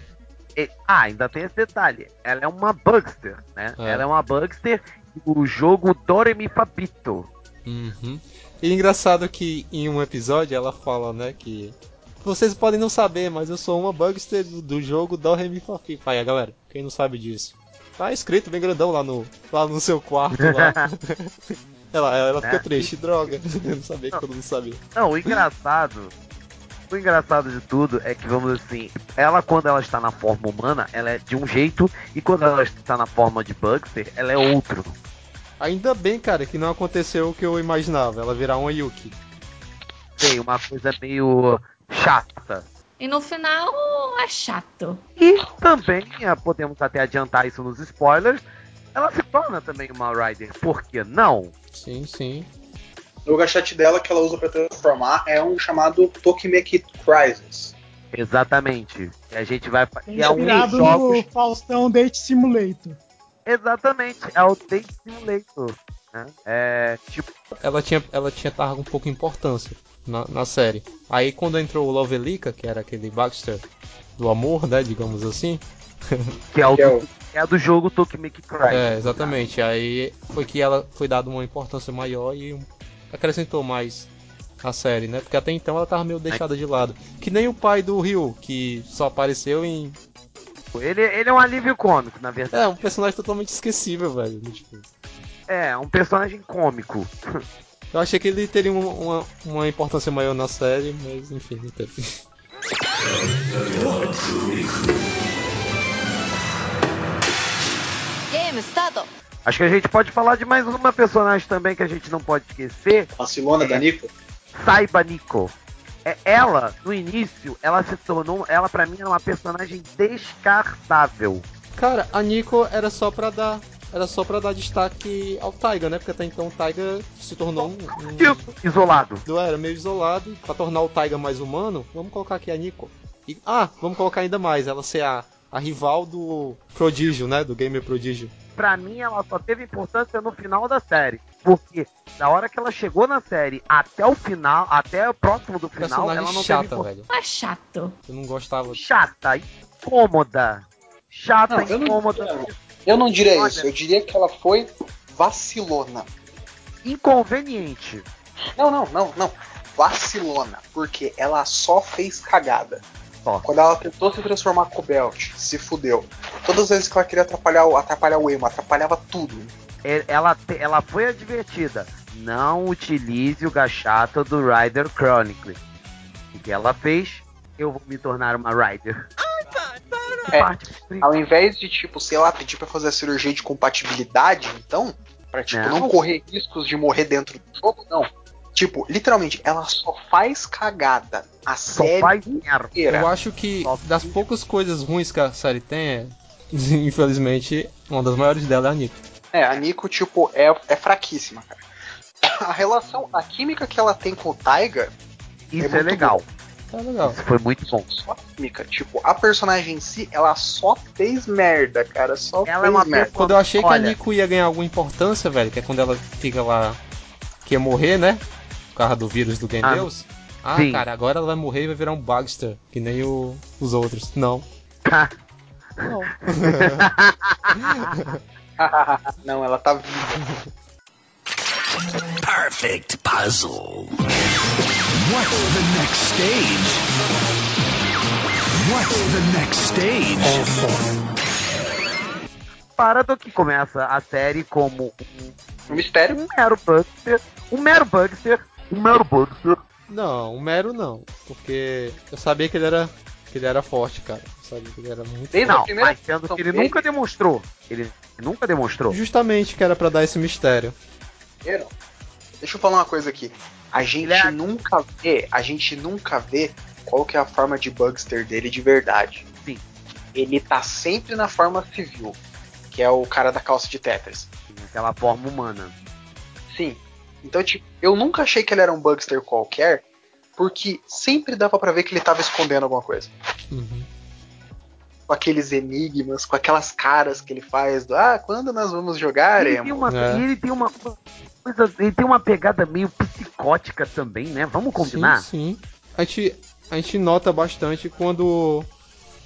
E- ah, ainda tem esse detalhe. Ela é uma Bugster, né? É. Ela é uma Bugster do jogo Doremi Papito. Uhum. E engraçado que em um episódio ela fala, né, que vocês podem não saber, mas eu sou uma Bugster do, do jogo Do Re Mi Fa Fi. Aí, galera, quem não sabe disso? Tá escrito bem grandão lá no, lá no seu quarto lá. ela, ela fica É. triste, droga. Eu não sabia que todo mundo sabia. Não, o engraçado. O engraçado de tudo é que, vamos assim, ela quando ela está na forma humana, ela é de um jeito, e quando ela está na forma de Bugster, ela é outro. Ainda bem, cara, que não aconteceu o que eu imaginava, ela virar uma Yuki. Tem uma coisa meio chata. E no final é chato. E também, ah, podemos até adiantar isso nos spoilers, ela se torna também uma Rider. Por que não? Sim, sim. O gachete dela que ela usa pra transformar é um chamado Tokimeki Crisis. Exatamente. E a gente vai. E é um dos Inspirado jogos. no Faustão Date Simulator. Exatamente. É o Date Simulator. Né? É tipo. Ela tinha, ela tinha tava com pouca importância na, na série. Aí quando entrou o Lovelica, que era aquele Baxter do amor, né, digamos assim. Que é, o, Que é o- é a do jogo Tokimeki Cry. É, exatamente. Aí foi que ela foi dada uma importância maior e um- acrescentou mais a série, né? Porque até então ela tava meio deixada de lado. Que nem o pai do Ryu, que só apareceu em. Ele, ele é um alívio cômico, na verdade. É, um personagem totalmente esquecível, velho. Tipo, É, um personagem cômico. eu achei que ele teria uma, uma, uma importância maior na série, mas enfim, não teve. Acho que a gente pode falar de mais uma personagem também que a gente não pode esquecer. Vacilona da Nico? Saiba Nico. É, ela, no início, ela se tornou. Ela, pra mim, era uma personagem descartável. Cara, a Nico era só pra dar. Era só pra dar destaque ao Taiga, né? Porque até então o Taiga se tornou um. um... Isolado. Era meio isolado. Pra tornar o Taiga mais humano, vamos colocar aqui a Nico. E, ah, vamos colocar ainda mais, ela ser a, a rival do Prodígio, né? Do Gamer Prodígio. Pra mim, ela só teve importância no final da série. Porque da hora que ela chegou na série até o final, até o próximo do final, ela não chata, teve velho. É chato. Eu não gostava. Chata, incômoda. Chata, Não, eu não- incômoda. Eu não diria Olha. isso, eu diria que ela foi vacilona. Inconveniente. Não, não, não, não. Vacilona, porque ela só fez cagada. Só. Quando ela tentou se transformar com o Belt, se fudeu. Todas as vezes que ela queria atrapalhar, o- atrapalhar o emo, atrapalhava tudo. Ela, ela foi advertida. Não utilize o gachato do Rider Chronicle. O que ela fez? Eu vou me tornar uma Rider. É, ao invés de, tipo, sei lá, pedir pra fazer a cirurgia de compatibilidade, então, pra, tipo, Não. não, correr riscos de morrer dentro do jogo, não. Tipo, literalmente, ela só faz cagada. A Só série faz merda. inteira. Eu acho que das poucas coisas ruins que a série tem, é, infelizmente, uma das maiores dela é a Nico. É, a Nico, tipo, é, é fraquíssima, cara. A relação, a química que ela tem com o Taiga Isso é, muito legal. Tá legal. Isso foi muito bom. só a química. Tipo, a personagem em si, ela só fez merda, cara. Só Ela é fez uma merda. Quando eu achei que a Olha. Nico ia ganhar alguma importância, velho, que é quando ela fica lá. que ia morrer, né? Por causa do vírus do Game Ah, Deus. Ah, sim. cara, agora ela vai morrer e vai virar um Bagster, que nem o- os outros. Não. Não. não, ela tá viva. Perfect puzzle. What's the next stage? What's the next stage? Para do que começa a série como Um mistério. um mero bugster, um mero bugster, um mero bugster. Não, o Mero não. Porque eu sabia que ele era. Que ele era forte, cara. Que ele era muito Bem forte. não, mas sendo que ele dele- nunca demonstrou. Ele nunca demonstrou. Justamente que era pra dar esse mistério. Deixa eu falar uma coisa aqui. A gente é- nunca vê, a gente nunca vê qual que é a forma de Bugster dele de verdade. Sim. Ele tá sempre na forma civil, que é o cara da calça de Tetris. Aquela forma humana. Sim. Então, tipo, eu nunca achei que ele era um Bugster qualquer, porque sempre dava pra ver que ele tava escondendo alguma coisa. Uhum. Com aqueles enigmas, com aquelas caras que ele faz do Ah, quando nós vamos jogar, Ele tem, Emo? uma, É. e ele tem uma coisa. Ele tem uma pegada meio psicótica também, né? Vamos combinar? Sim, sim. A gente, a gente nota bastante quando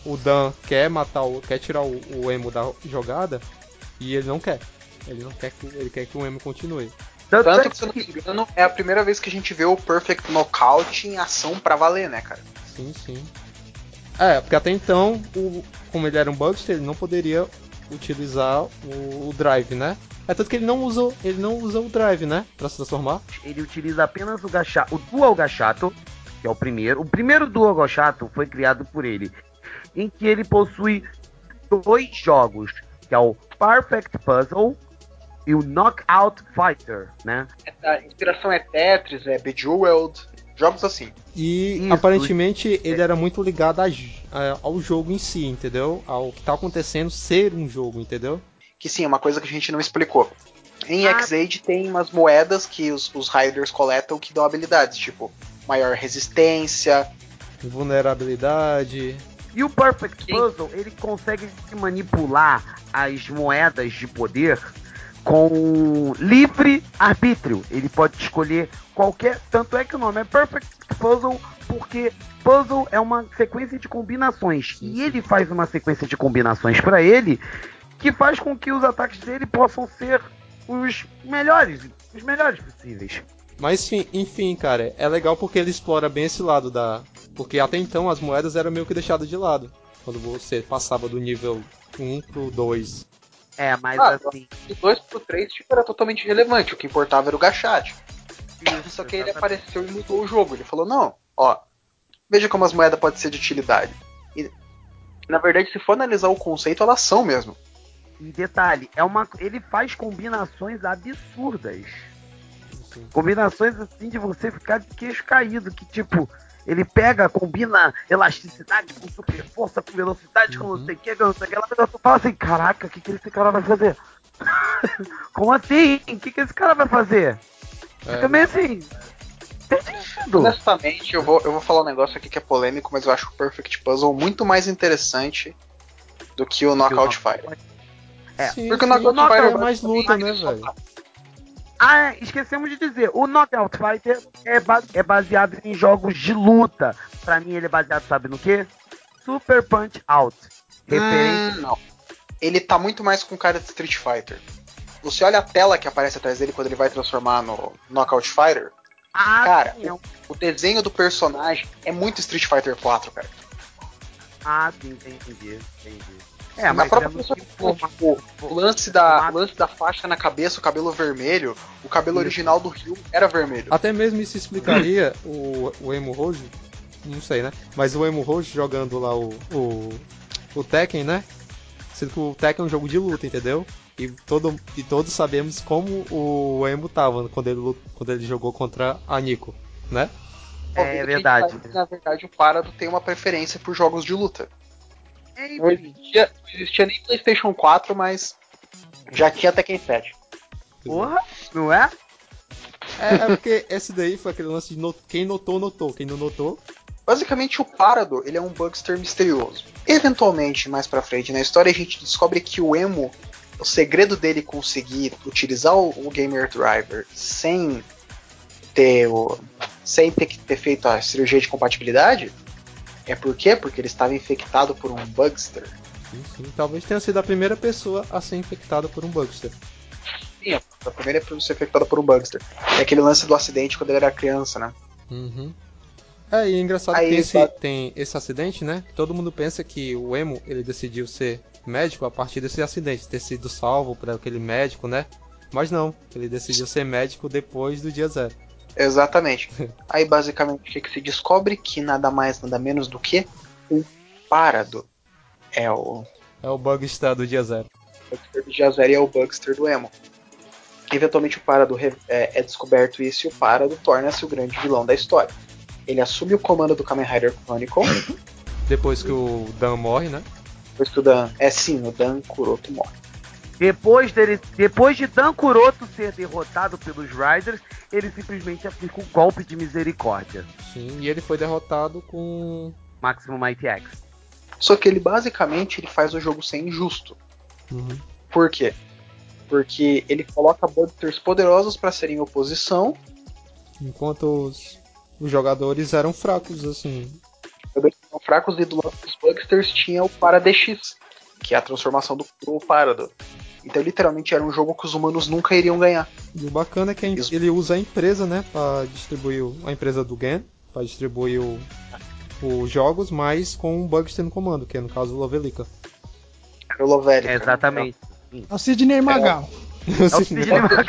o Dan quer matar o. quer tirar o, o Emo da jogada e ele não quer. Ele não quer que, ele quer que o Emo continue. Tanto, Tanto é que, se eu não me engano, é a primeira vez que a gente vê o Perfect Knockout em ação pra valer, né, cara? Sim, sim. É, porque até então, o, como ele era um Bugster, ele não poderia utilizar o, o Drive, né? É tanto que ele não usa, ele não usa o Drive, né? Pra se transformar. ele utiliza apenas o gachato, o Dual Gachato, que é o primeiro. O primeiro Dual Gachato foi criado por ele, em que ele possui dois jogos, que é o Perfect Puzzle e o Knockout Fighter, né? A inspiração é Tetris, é Bejeweled, jogos assim. E Isso, aparentemente ele era muito ligado a a- ao jogo em si, entendeu? Ao que tá acontecendo ser um jogo, entendeu? Que sim, é uma coisa que a gente não explicou. Em Ah. X-Age tem umas moedas que os, os Riders coletam que dão habilidades, tipo maior resistência. Vulnerabilidade. E o Perfect Puzzle, ele consegue manipular as moedas de poder com livre arbítrio. Ele pode escolher qualquer. Tanto é que o nome é Perfect Puzzle, porque puzzle é uma sequência de combinações. E ele faz uma sequência de combinações para ele que faz com que os ataques dele possam ser os melhores, os melhores possíveis. Mas enfim, cara, é legal porque ele explora bem esse lado da. Porque até então as moedas eram meio que deixadas de lado. Quando você passava do nível 1 pro 2. É, mas Ah, assim. Do 2 pro 3 tipo, era totalmente irrelevante. O que importava era o gachate. Só que ele apareceu e mudou o jogo. Ele falou, não, ó, veja como as moedas podem ser de utilidade. E, na verdade, se for analisar o conceito, elas são mesmo. E detalhe, é uma, ele faz combinações absurdas. Combinações assim de você ficar de queixo caído, que tipo, ele pega, combina elasticidade com super força, com velocidade, com não sei o que, com não sei o que, ela tu fala assim, caraca, o que, que esse cara vai fazer? Como assim? O que, que esse cara vai fazer? Fica meio assim. tem sentido. Honestamente, eu vou, eu vou falar um negócio aqui que é polêmico, mas eu acho o Perfect Puzzle muito mais interessante do que o Knockout Fire. É, Sim, Porque o sim, Knockout Knockout Fire é mais luta, né, velho? Ah, esquecemos de dizer, o Knockout Fighter é, ba- é baseado em jogos de luta. Pra mim, ele é baseado, sabe no quê? Super Punch Out. Referência. Hum, não. Ele tá muito mais com cara de Street Fighter. Você olha a tela que aparece atrás dele quando ele vai transformar no Knockout Fighter. Ah, cara, sim, é um- o desenho do personagem é muito Street Fighter 4, cara. ah, sim, entendi, entendi. É, Na mas própria é pessoa, tipo, o lance da, lance da faixa na cabeça, o cabelo vermelho, o cabelo original do Ryu era vermelho. Até mesmo isso explicaria o, o Emo Rojo, não sei, né? Mas o Emo Rojo jogando lá o, o, o Tekken, né? Sendo que o Tekken é um jogo de luta, entendeu? E, todo, e todos sabemos como o Emo tava quando ele, quando ele jogou contra a Nico, né? É a gente verdade. que, na verdade, o Parado tem uma preferência por jogos de luta. É, Não existia, não existia nem PlayStation 4, mas já tinha Tekken 7. Porra, não é? É, é porque esse daí foi aquele lance de no- quem notou, notou. Quem não notou, Basicamente, o Parado ele é um bugster misterioso. Eventualmente, mais pra frente na história, a gente descobre que o Emo, o segredo dele conseguir utilizar o, o Gamer Driver sem ter o, sem ter que ter feito a cirurgia de compatibilidade é por quê? Porque ele estava infectado por um bugster. sim, sim, talvez tenha sido a primeira pessoa a ser infectada por um Bugster. Sim, a primeira pessoa a ser infectada por um bugster. É aquele lance do acidente quando ele era criança, né? Uhum. É, e é engraçado Aí, que tem esse, tem esse acidente, né? Todo mundo pensa que o Emo ele decidiu ser médico a partir desse acidente, ter sido salvo por aquele médico, né? Mas não, ele decidiu ser médico depois do dia zero. Exatamente. Aí basicamente o que, que se descobre? Que nada mais, nada menos do que o Parado. É o É o Bugster do dia zero. Bugster do Jazzer e é o Bugster do Emo. Eventualmente o Parado é, é descoberto isso e o Parado torna-se o grande vilão da história. Ele assume o comando do Kamen Rider Chronicle, Depois que o Dan morre, né? depois que o Dan. É sim, o Dan Kuroto morre. Depois, dele, depois de Dan Kuroto ser derrotado pelos Riders, ele simplesmente aplica um golpe de misericórdia. Sim, e ele foi derrotado com. Maximum Mighty X. Só que ele basicamente ele faz o jogo ser injusto. Uhum. Por quê? Porque ele coloca Bugsters poderosos para serem oposição Enquanto os, os jogadores eram fracos, assim. jogadores que são fracos e do lado dos Bugsters tinha o Paradx, que é a transformação do do Parado. Então literalmente era um jogo que os humanos nunca iriam ganhar. E o bacana é que em- ele usa a empresa, né, para distribuir o- a empresa do Gen, para distribuir o- os jogos, mas com um Bugster no comando, que é no caso o Lovelica. Era o Lovelica. Exatamente. É o Sidney Magal. É o Sidney Magal.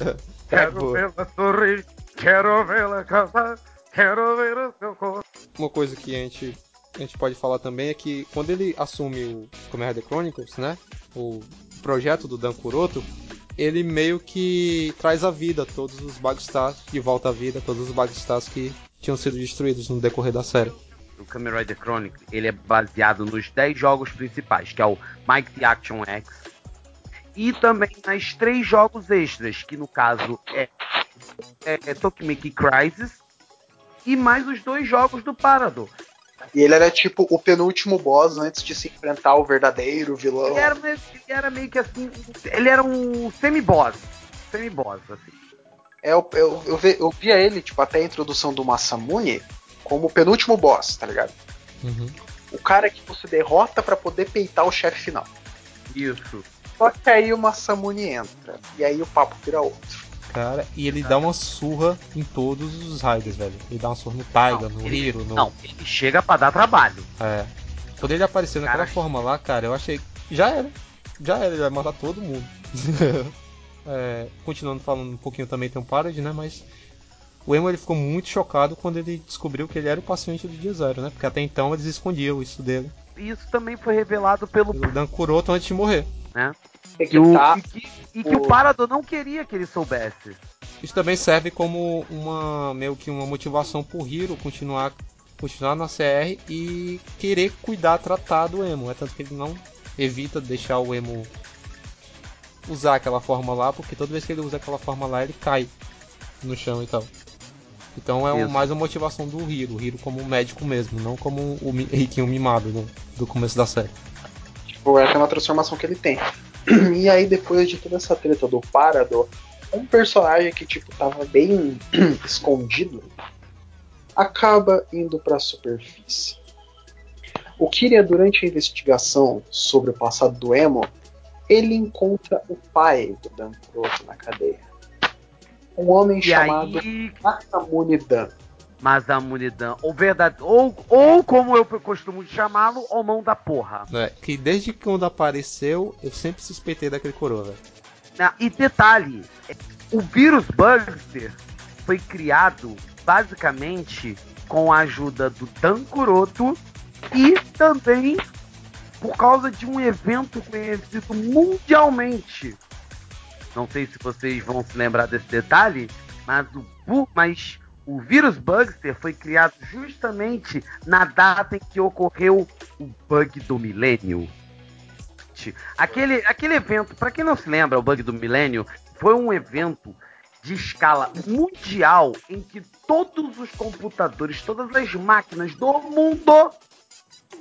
É, Quero boa. vê-la sorrir, quero vê-la casar, quero ver o seu corpo. Uma coisa que a gente, a gente pode falar também é que quando ele assume o Kamen Rider Chronicles, né, o projeto do Dan Kuroto, ele meio que traz à vida todos os Bugstars, de volta à vida todos os Bugstars que tinham sido destruídos no decorrer da série. O Kamen Rider Chronicles ele é baseado nos 10 jogos principais, que é o Mighty Action X. E também nas três jogos extras, que no caso é, é, é Tokimeki Crisis e mais os dois jogos do Paradox. E ele era tipo o penúltimo boss antes de se enfrentar o verdadeiro vilão. Ele era, meio- ele era meio que assim, ele era um semi-boss. Semi-boss, assim. É, eu, eu, eu, ve- eu via ele, tipo, até a introdução do Masamune como o penúltimo boss, tá ligado? Uhum. O cara que você derrota pra poder peitar o chefe final. Isso. Só que aí o Masamune entra. E aí o papo vira outro. Cara, e ele dá uma surra em todos os Raiders, velho. Ele dá uma surra no Taiga, no ele- Hiro, no. Não, ele chega pra dar trabalho. É. Quando ele apareceu naquela forma lá, cara, eu achei. Já era. Já era, ele vai matar todo mundo. É, continuando falando um pouquinho também tem um Parody, né? Mas o Emo ele ficou muito chocado quando ele descobriu que ele era o paciente do dia zero, né? Porque até então eles escondiam isso dele. Isso também foi revelado pelo Pelo Dan Kuroto antes de morrer. né? É Que o- tá- e que, e que o Parador não queria que ele soubesse. Isso também serve como uma meio que uma motivação pro Hiro continuar continuar na CR e querer cuidar, tratar do Emo. É tanto que ele não evita deixar o Emo usar aquela forma lá, porque toda vez que ele usa aquela forma lá, ele cai no chão e tal. Então é um- mais uma motivação do Hiro, o Hiro como um médico mesmo, não como o mi- riquinho mimado do, do começo da série. Tipo, essa é uma transformação que ele tem. E aí, depois de toda essa treta do Parador, um personagem que, tipo, tava bem escondido, acaba indo pra superfície. O Kiria, durante a investigação sobre o passado do Emo, ele encontra o pai do Dan Kuroto na cadeia. Um homem E chamado aí, Masamune Dan. Masamune Dan, ou verdade, ou, ou como eu costumo chamá-lo, o mão da porra. É, que desde que quando apareceu, eu sempre suspeitei daquele coroa. Ah, E detalhe, o vírus Bugster foi criado basicamente com a ajuda do Dan Kuroto e também por causa de um evento conhecido mundialmente. Não sei se vocês vão se lembrar desse detalhe, mas o, mas o vírus Bugster foi criado justamente na data em que ocorreu o bug do milênio. Aquele, aquele evento, para quem não se lembra, o bug do milênio foi um evento de escala mundial em que todos os computadores, todas as máquinas do mundo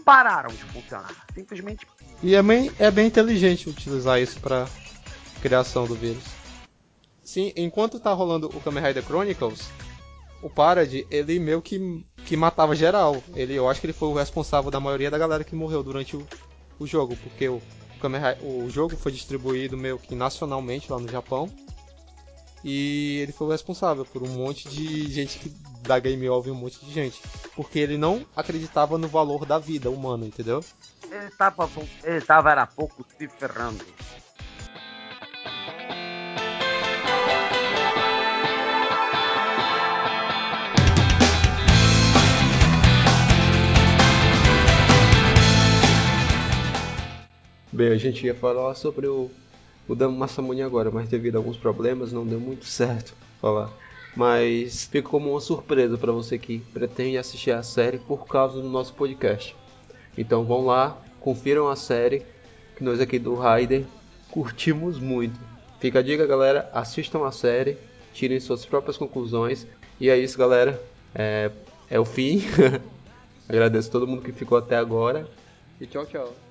pararam de funcionar. Simplesmente E é bem, é bem inteligente utilizar isso pra criação do vírus. Sim, enquanto tá rolando o Kamen Rider Chronicles, o Parad, ele meio que, que matava geral. Ele, eu acho que ele foi o responsável da maioria da galera que morreu durante o, o jogo, porque o, o, o jogo foi distribuído meio que nacionalmente lá no Japão. E ele foi o responsável por um monte de gente que da Game Over, um monte de gente. Porque ele não acreditava no valor da vida humana, entendeu? ele estava, ele estava era pouco se ferrando. Bem, a gente ia falar sobre o, o Damo Masamune agora, mas devido a alguns problemas não deu muito certo falar. Mas fica como uma surpresa para você que pretende assistir a série por causa do nosso podcast. Então vão lá, confiram a série, que nós aqui do Raider curtimos muito. Fica a dica, galera, assistam a série, tirem suas próprias conclusões. E é isso, galera. É, é o fim. Agradeço todo mundo que ficou até agora. E tchau, tchau.